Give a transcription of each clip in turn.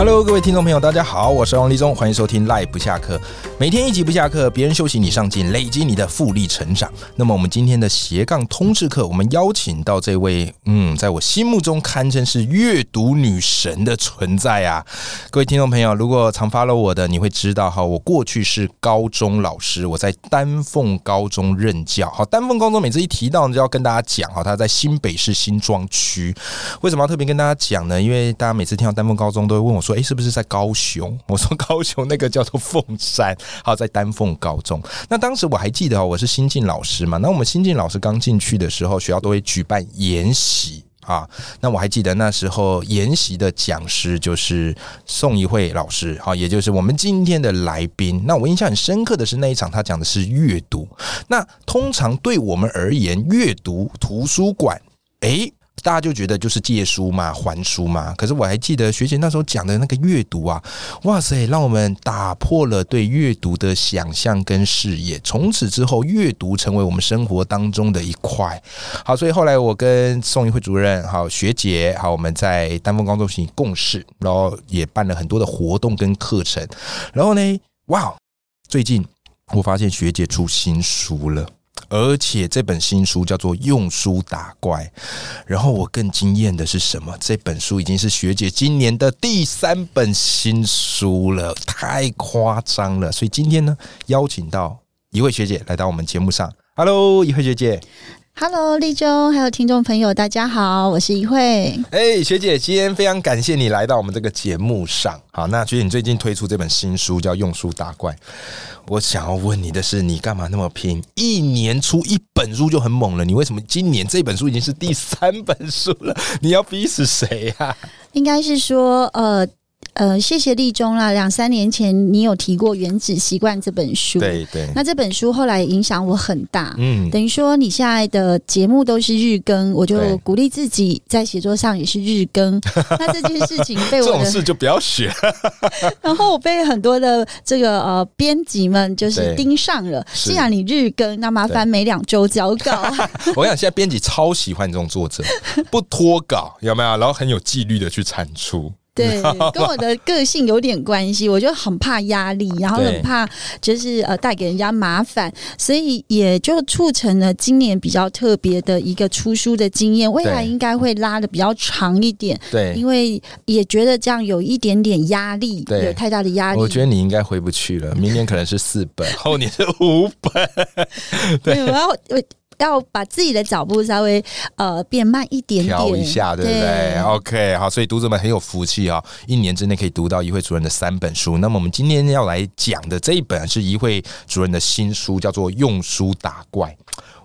Hello，各位听众朋友，大家好，我是王立忠，欢迎收听赖不下课，每天一集不下课，别人休息你上进，累积你的复利成长。那么我们今天的斜杠通识课，我们邀请到这位，嗯，在我心目中堪称是阅读女神的存在啊！各位听众朋友，如果常 follow 我的，你会知道哈，我过去是高中老师，我在丹凤高中任教。好，丹凤高中每次一提到就要跟大家讲哈，他在新北市新庄区。为什么要特别跟大家讲呢？因为大家每次听到丹凤高中，都会问我说。说哎，是不是在高雄？我说高雄那个叫做凤山，好在丹凤高中。那当时我还记得哦，我是新进老师嘛。那我们新进老师刚进去的时候，学校都会举办研习啊。那我还记得那时候研习的讲师就是宋一慧老师，好，也就是我们今天的来宾。那我印象很深刻的是那一场，他讲的是阅读。那通常对我们而言，阅读图书馆，哎。大家就觉得就是借书嘛，还书嘛。可是我还记得学姐那时候讲的那个阅读啊，哇塞，让我们打破了对阅读的想象跟视野。从此之后，阅读成为我们生活当中的一块。好，所以后来我跟宋玉慧主任、好学姐、好我们在丹凤高中进行共事，然后也办了很多的活动跟课程。然后呢，哇，最近我发现学姐出新书了。而且这本新书叫做《用书打怪》，然后我更惊艳的是什么？这本书已经是学姐今年的第三本新书了，太夸张了！所以今天呢，邀请到一位学姐来到我们节目上。Hello，一位学姐。Hello，立中，还有听众朋友，大家好，我是一慧。哎，学姐，今天非常感谢你来到我们这个节目上。好，那学姐，你最近推出这本新书叫《用书打怪》，我想要问你的是，你干嘛那么拼？一年出一本书就很猛了，你为什么今年这本书已经是第三本书了？你要逼死谁呀？应该是说，呃。呃，谢谢立中啦。两三年前你有提过《原子习惯》这本书，对对。那这本书后来影响我很大，嗯，等于说你现在的节目都是日更，我就鼓励自己在写作上也是日更。那这件事情被我这种事就不要学。然后我被很多的这个呃编辑们就是盯上了。既然你日更，那麻烦每两周交稿。我想现在编辑超喜欢这种作者，不脱稿有没有？然后很有纪律的去产出。对，跟我的个性有点关系，我就很怕压力，然后很怕就是呃带给人家麻烦，所以也就促成了今年比较特别的一个出书的经验。未来应该会拉的比较长一点，对，因为也觉得这样有一点点压力，有太大的压力。我觉得你应该回不去了，明年可能是四本，后年是五本。对，然后我。要把自己的脚步稍微呃变慢一点点，调一下，对不对？OK，好，所以读者们很有福气啊，一年之内可以读到一会主任的三本书。那么我们今天要来讲的这一本是一会主任的新书，叫做《用书打怪》。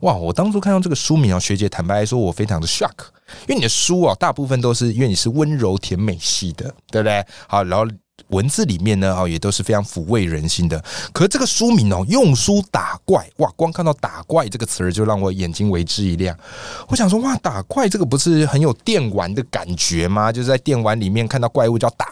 哇，我当初看到这个书名啊，学姐坦白说，我非常的 shock，因为你的书啊，大部分都是因为你是温柔甜美系的，对不对？好，然后。文字里面呢，哦，也都是非常抚慰人心的。可这个书名哦，“用书打怪”，哇，光看到“打怪”这个词儿，就让我眼睛为之一亮。我想说，哇，打怪这个不是很有电玩的感觉吗？就是在电玩里面看到怪物叫打。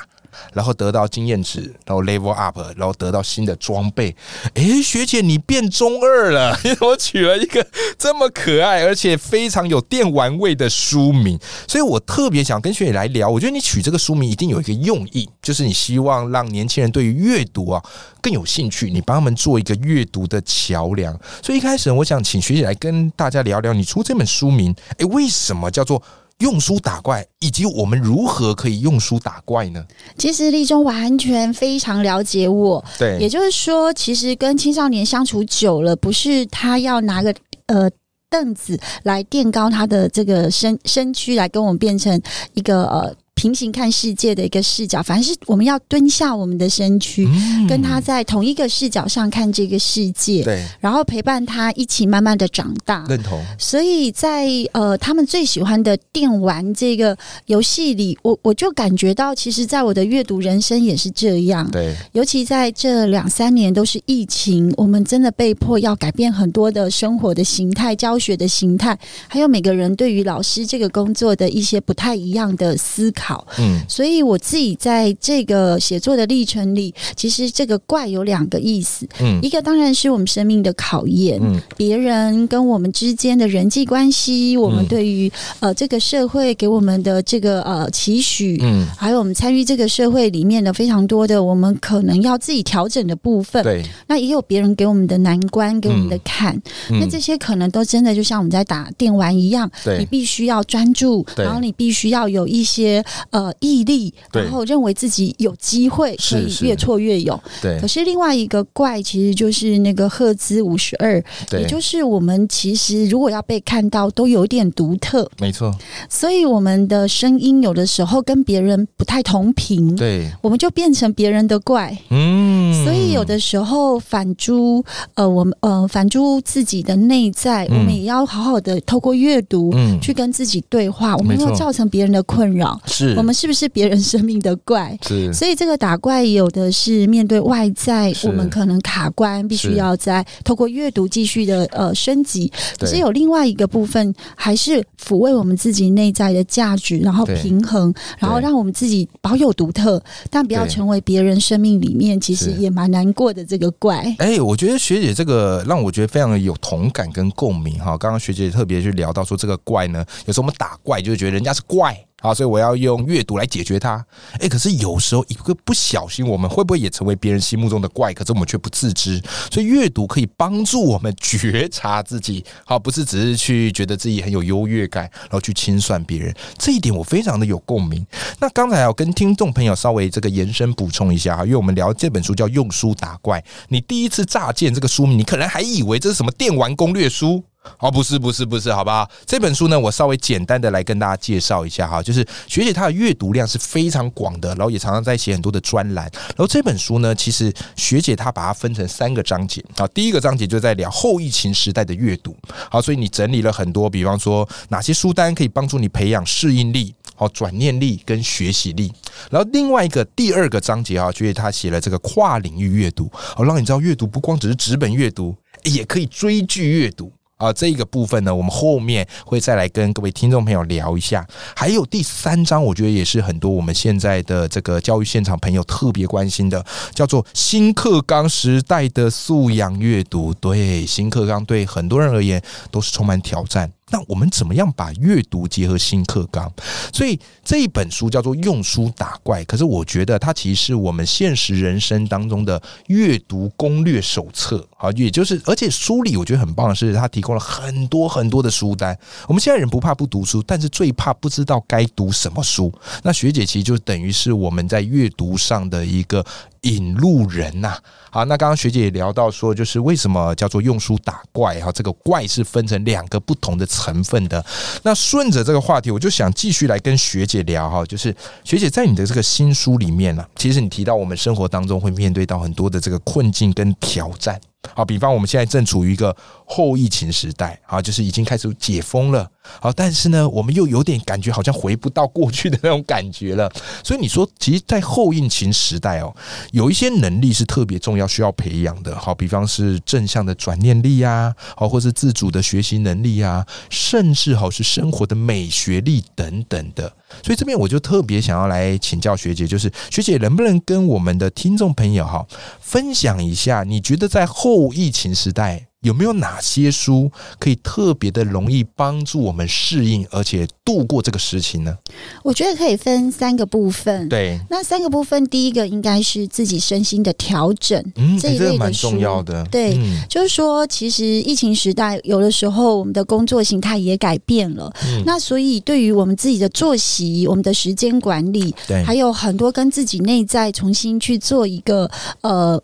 然后得到经验值，然后 level up，然后得到新的装备。哎，学姐你变中二了，你怎么取了一个这么可爱而且非常有电玩味的书名？所以我特别想跟学姐来聊。我觉得你取这个书名一定有一个用意，就是你希望让年轻人对于阅读啊更有兴趣，你帮他们做一个阅读的桥梁。所以一开始我想请学姐来跟大家聊聊，你出这本书名，哎，为什么叫做？用书打怪，以及我们如何可以用书打怪呢？其实立中完全非常了解我，对，也就是说，其实跟青少年相处久了，不是他要拿个呃凳子来垫高他的这个身身躯，来跟我们变成一个呃。平行看世界的一个视角，反而是我们要蹲下我们的身躯，跟他在同一个视角上看这个世界，对，然后陪伴他一起慢慢的长大。认同。所以在呃，他们最喜欢的电玩这个游戏里，我我就感觉到，其实，在我的阅读人生也是这样。对，尤其在这两三年都是疫情，我们真的被迫要改变很多的生活的形态、教学的形态，还有每个人对于老师这个工作的一些不太一样的思考。嗯，所以我自己在这个写作的历程里，其实这个怪有两个意思。嗯，一个当然是我们生命的考验，嗯。别人跟我们之间的人际关系，我们嗯对于呃这个社会给我们的这个呃期许，嗯，还有我们参与这个社会里面的非常多的我们可能要自己调整的部分。对，那也有别人给我们的难关，给我们的坎。那嗯。这些可能都真的就像我们在打电玩一样，你，必须要专注，然后你必须要有一些呃毅力，然后认为自己有机会可以越挫越勇。对。可，是另外一个怪，其实就是那个赫兹五十二，对。也，就是我们其实如果要被看到，都有点独特，没错，所以我们的声音有的时候跟别人不太同频，对，我们就变成别人的怪。嗯，所以有的时候反诸呃，我们呃反诸自己的内在，嗯我们也要好好的透过阅读。嗯。去跟自己对话，我们没有造成别人的困扰，是我们是不是别人生命的怪？是所以这个打怪有的是面对外在，我们可能卡关，必须要在透过阅读继续的呃升级。可是有另外一个部分，还是抚慰我们自己内在的价值，然后平衡，然后让我们自己保有独特，但不要成为别人生命里面其实也蛮难过的这个怪。哎、我觉得学姐这个让我觉得非常的有同感跟共鸣哈。刚刚学姐特别去聊到说这个怪呢，有时候我们打怪就会觉得人家是怪。好，所以我要用阅读来解决它。哎、可是有时候一个不小心，我们会不会也成为别人心目中的怪？可是我们却不自知。所以阅读可以帮助我们 觉察自己，好，不是只是去觉得自己很有优越感，然后去清算别人。这一点我非常的有共鸣。那刚才要跟听众朋友稍微这个延伸补充一下哈，因为我们聊这本书叫《用书打怪》，你第一次乍见这个书名，你可能还以为这是什么电玩攻略书。哦，不是，不是，不是，好吧？这本书呢，我稍微简单的来跟大家介绍一下哈，就是学姐她的阅读量是非常广的，然后也常常在写很多的专栏。然后这本书呢，其实学姐她把它分成三个章节啊，第一个章节就在聊后疫情时代的阅读，好，所以你整理了很多，比方说哪些书单可以帮助你培养适应力。好，转念力跟学习力，然后另外一个第二个章节啊，就是他写了这个跨领域阅读，好，让你知道阅读不光只是纸本阅读，也可以追剧阅读。啊，这个部分呢，我们后面会再来跟各位听众朋友聊一下。还有第三章，我觉得也是很多我们现在的这个教育现场朋友特别关心的，叫做新课纲时代的素养阅读。对，新课纲对很多人而言都是充满挑战。那我们怎么样把阅读结合新课纲？所以这一本书叫做《用书打怪》，可是我觉得它其实是我们现实人生当中的阅读攻略手册。好，也就是而且书里我觉得很棒的是，它提供了很多很多的书单。我们现在人不怕不读书，但是最怕不知道该读什么书。那学姐其实就等于是我们在阅读上的一个引路人呐、好，那刚刚学姐也聊到说，就是为什么叫做用书打怪哈？这个怪是分成两个不同的成分的。那顺着这个话题，我就想继续来跟学姐聊哈，就是学姐在你的这个新书里面呢、其实你提到我们生活当中会面对到很多的这个困境跟挑战。好，比方我们现在正处于一个后疫情时代，啊，就是已经开始解封了，好，但是呢，我们又有点感觉好像回不到过去的那种感觉了。所以你说，其实，在后疫情时代哦，有一些能力是特别重要，需要培养的。好，比方是正向的转念力啊，好，或是自主的学习能力啊，甚至好是生活的美学力等等的。所以这边我就特别想要来请教学姐，就是学姐能不能跟我们的听众朋友哈分享一下，你觉得在后疫情时代有没有哪些书可以特别的容易帮助我们适应，而且度过这个时期呢？我觉得可以分三个部分。对，那三个部分，第一个应该是自己身心的调整。嗯，这诶这个一类的书蛮重要的，对嗯就是说，其实疫情时代，有的时候我们的工作形态也改变了。嗯那所以，对于我们自己的作息、我们的时间管理，对，还有很多跟自己内在重新去做一个呃。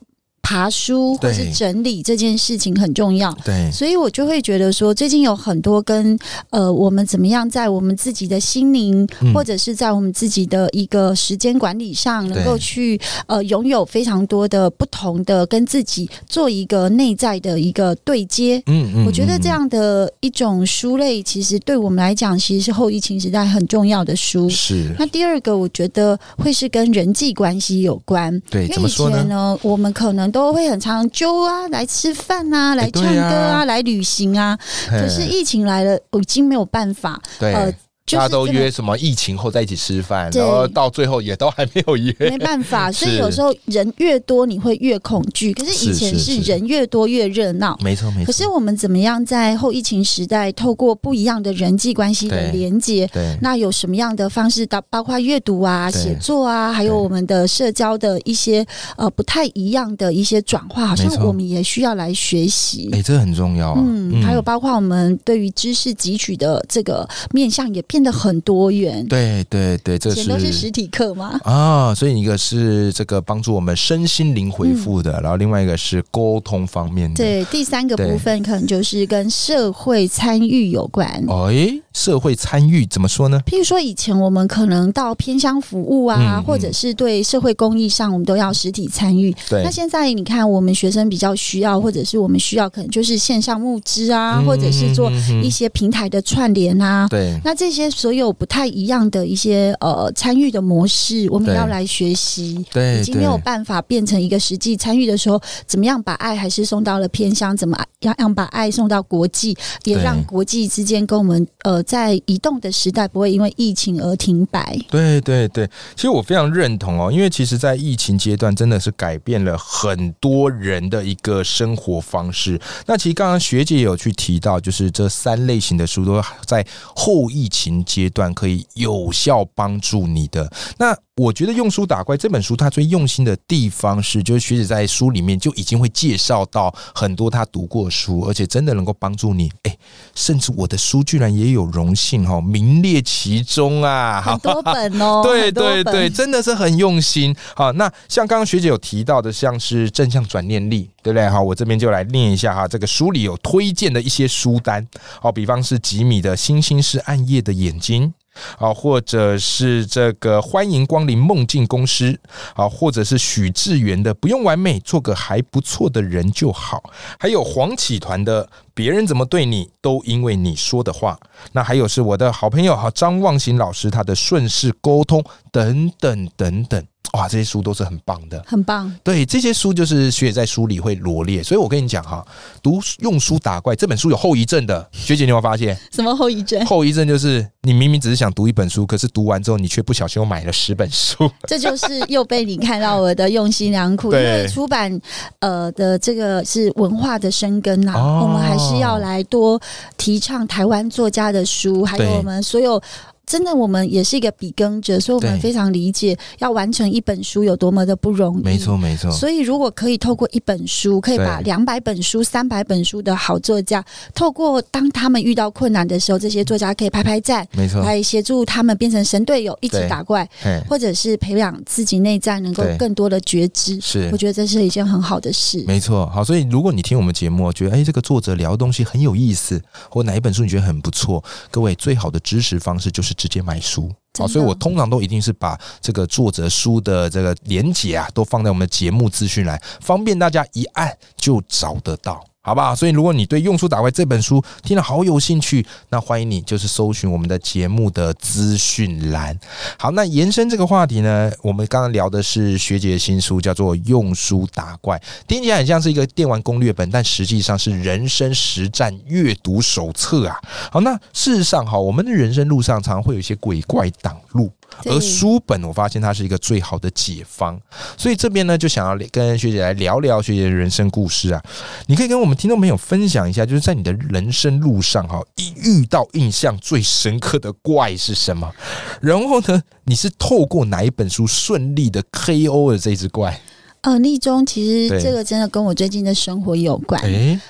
爬书或是整理这件事情很重要。对，所以我就会觉得说，最近有很多跟呃，我们怎么样在我们自己的心灵，或者是在我们自己的一个时间管理上，能够去呃拥有非常多的不同的跟自己做一个内在的一个对接。嗯嗯，我觉得这样的一种书类，其实对我们来讲，其实是后疫情时代很重要的书。是。那第二个，我觉得会是跟人际关系有关。对，因为以前呢，我们可能都会很常揪啊，来吃饭啊，来唱歌啊，来旅行啊。可是疫情来了，已经没有办法。对。大家都约什么疫情后在一起吃饭，然后到最后也都还没有约，没办法。所以有时候人越多，你会越恐惧。可是以前是人越多越热闹，没错没错。可是我们怎么样在后疫情时代，透过不一样的人际关系的连接？对，那有什么样的方式？到包括阅读啊、写作啊，还有我们的社交的一些呃不太一样的一些转化，好像我们也需要来学习。哎，这很重要啊。嗯，还有包括我们对于知识汲取的这个面向也变。变得很多元，对对对，这是都是实体课吗？啊，所以一个是这个帮助我们身心灵回复的，然后另外一个是沟通方面的。对，第三个部分可能就是跟社会参与有关。哎，社会参与怎么说呢？譬如说，以前我们可能到偏乡服务啊，或者是对社会公益上，我们都要实体参与。对，那现在你看，我们学生比较需要，或者是我们需要，可能就是线上募资啊，或者是做一些平台的串联啊。对，那这些。所有不太一样的一些呃参与的模式，我们要来学习。对，已经没有办法变成一个实际参与的时候，怎么样把爱还是送到了偏乡？怎么样让把爱送到国际？也让国际之间跟我们呃在移动的时代不会因为疫情而停摆。对对对，其实我非常认同哦，因为其实，在疫情阶段真的是改变了很多人的一个生活方式。那其实刚刚学姐有去提到，就是这三类型的书都在后疫情。阶段可以有效帮助你的那。我觉得用书打怪这本书，它最用心的地方是，就是学姐在书里面就已经会介绍到很多她读过书，而且真的能够帮助你。哎，甚至我的书居然也有荣幸哈名列其中啊！很多本哦，对对对，真的是很用心。好，那像刚刚学姐有提到的，像是正向转念力，对不对？好，我这边就来念一下哈，这个书里有推荐的一些书单，好，比方是吉米的《星星是暗夜的眼睛》。啊，或者是这个欢迎光临梦境公司啊，或者是许志远的不用完美，做个还不错的人就好。还有黄启团的别人怎么对你都因为你说的话。那还有是我的好朋友哈张望行老师他的顺势沟通等等等等。哇，这些书都是很棒的，很棒。对，这些书就是学姐在书里会罗列，所以我跟你讲哈，读用书打怪这本书有后遗症的，学姐你有没有发现？什么后遗症？后遗症就是你明明只是想读一本书，可是读完之后你却不小心又买了十本书，这就是又被你看到我的用心良苦。因为出版呃的这个是文化的生根呐，我们还是要来多提倡台湾作家的书，还有我们所有。真的，我们也是一个笔耕者，所以我们非常理解要完成一本书有多么的不容易。没错，没错。所以，如果可以透过一本书，可以把两百本书、三百本书的好作家，透过当他们遇到困难的时候，这些作家可以拍拍赞，没错，来协助他们变成神队友，一起打怪，或者是培养自己内在能够更多的觉知。是，我觉得这是一件很好的事。没错，好。所以，如果你听我们节目，觉得哎，这个作者聊的东西很有意思，或哪一本书你觉得很不错，各位最好的支持方式就是直接买书。好，所以我通常都一定是把这个作者书的这个连结啊，都放在我们的节目资讯栏，方便大家一按就找得到。好不好？所以如果你对《用书打怪》这本书听了好有兴趣，那欢迎你就是搜寻我们的节目的资讯栏。好，那延伸这个话题呢，我们刚刚聊的是学姐的新书，叫做《用书打怪》，听起来很像是一个电玩攻略本，但实际上是人生实战阅读手册啊。好，那事实上，哈，我们的人生路上常常会有一些鬼怪挡路。而书本，我发现它是一个最好的解方，所以这边呢，就想要跟学姐来聊聊学姐的人生故事啊。你可以跟我们听众朋友分享一下，就是在你的人生路上哈，一遇到印象最深刻的怪是什么？然后呢，你是透过哪一本书顺利的 KO 了这只怪？呃，立中其实这个真的跟我最近的生活有关。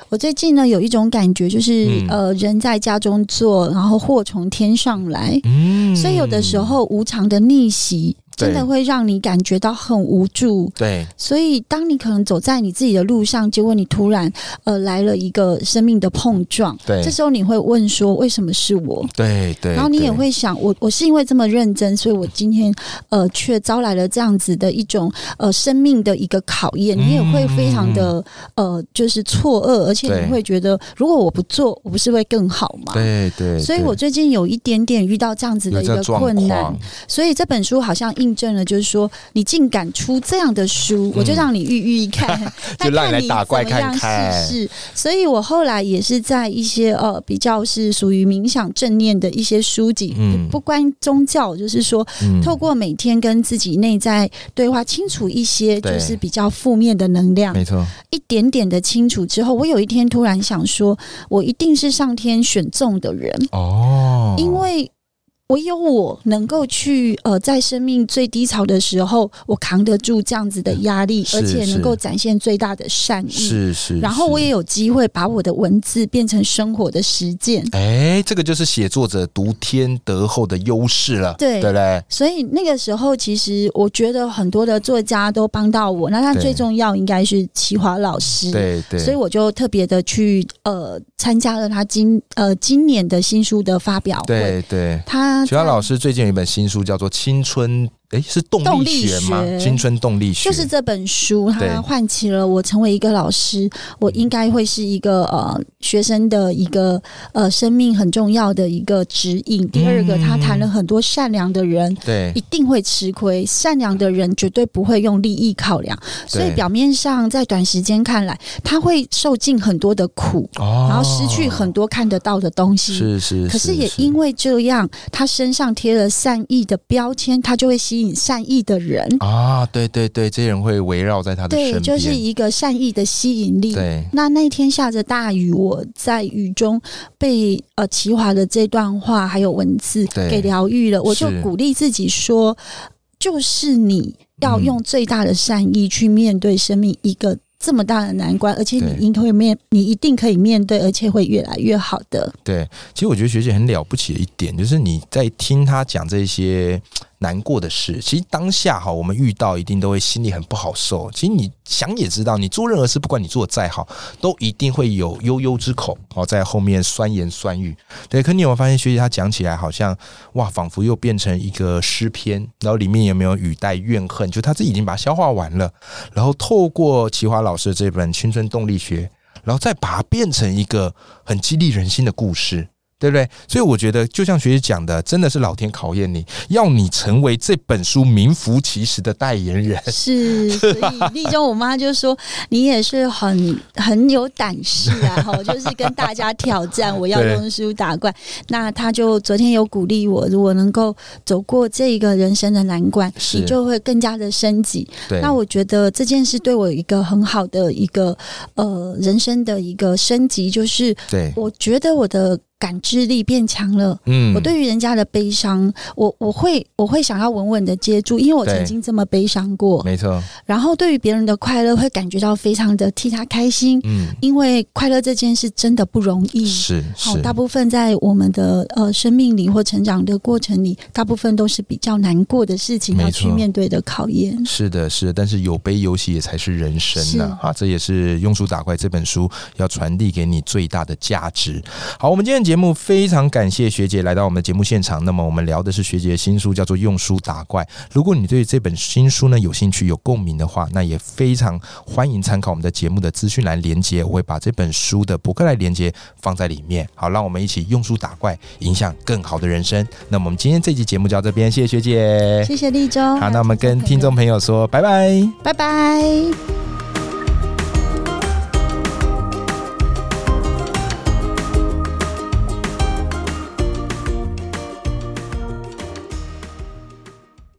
我最近呢有一种感觉，就是呃，人在家中坐，然后祸从天上来。嗯，所以有的时候无常的逆袭。真的会让你感觉到很无助。对，所以当你可能走在你自己的路上，结果你突然呃来了一个生命的碰撞，对，这时候你会问说为什么是我？对对，然后你也会想，我我是因为这么认真，所以我今天呃却招来了这样子的一种呃生命的一个考验，你也会非常的呃就是错愕，而且你会觉得如果我不做，我不是会更好吗？对对，所以我最近有一点点遇到这样子的一个困难，所以这本书好像印证了，就是说你竟敢出这样的书，我就让你遇遇一看，就让你来打怪看看。是，所以我后来也是在一些呃比较是属于冥想正念的一些书籍，嗯，不关宗教，就是说透过每天跟自己内在对话，清楚一些就是比较负面的能量，没错，一点点的清楚之后，我有一天突然想说，我一定是上天选中的人。哦，因为。唯有我能够去呃，在生命最低潮的时候，我扛得住这样子的压力，而且能够展现最大的善意。是是。然后我也有机会把我的文字变成生活的实践。哎，这个就是写作者独天得厚的优势了，对对对？所以那个时候，其实我觉得很多的作家都帮到我。那他最重要应该是齐华老师，对对。所以我就特别的去呃参加了他今呃今年的新书的发表会，对对，他。徐华老师最近有一本新书，叫做《青春》。哎，是动力学吗？青春动力学就是这本书，它唤起了我成为一个老师，我应该会是一个呃学生的一个呃生命很重要的一个指引。第二个，他谈了很多善良的人，对，一定会吃亏。善良的人绝对不会用利益考量，所以表面上在短时间看来，他会受尽很多的苦，然后失去很多看得到的东西。是是，可是也因为这样，他身上贴了善意的标签，他就会吸。善意的人啊，对对对，这些人会围绕在他的身边，就是一个善意的吸引力。对，那那天下着大雨，我在雨中被呃齐华的这段话还有文字给疗愈了，我就鼓励自己说，就是你要用最大的善意去面对生命一个。这么大的难关，而且你应该会面，你一定可以面对，而且会越来越好的。对，其实我觉得学姐很了不起的一点，就是你在听她讲这些难过的事，其实当下哈，我们遇到一定都会心里很不好受。其实你想也知道，你做任何事，不管你做的再好，都一定会有悠悠之口哦，在后面酸言酸语。对，可你有没有发现，学姐她讲起来好像哇，仿佛又变成一个诗篇，然后里面有没有语带怨恨？就她自己已经把它消化完了，然后透过奇华老师这本《青春动力学》，然后再把它变成一个很激励人心的故事。对不对？所以我觉得，就像学姐讲的，真的是老天考验你，要你成为这本书名副其实的代言人。是，所以立中我妈就说，你也是很 很有胆识啊，哈，就是跟大家挑战，我要用书打怪。那他就昨天有鼓励我，如果能够走过这一个人生的难关，你就会更加的升级。那我觉得这件事对我有一个很好的一个呃人生的一个升级，就是对我觉得我的。感知力变强了，嗯，我对于人家的悲伤，我我会我会想要稳稳的接住，因为我曾经这么悲伤过，没错。然后对于别人的快乐，会感觉到非常的替他开心，嗯，因为快乐这件事真的不容易，是好，大部分在我们的呃生命里或成长的过程里，大部分都是比较难过的事情要去面对的考验，是的，是的。但是有悲有喜也才是人生呢，啊，这也是《庸俗打怪》这本书要传递给你最大的价值。好，我们今天。节目非常感谢学姐来到我们的节目现场。那么我们聊的是学姐的新书，叫做《用书打怪》。如果你对这本新书呢有兴趣、有共鸣的话，那也非常欢迎参考我们的节目的资讯栏连接，我会把这本书的博客来连接放在里面。好，让我们一起用书打怪，影响更好的人生。那么我们今天这期节目就到这边，谢谢学姐，谢谢立中。好，那我们跟听众朋友说拜拜，拜拜。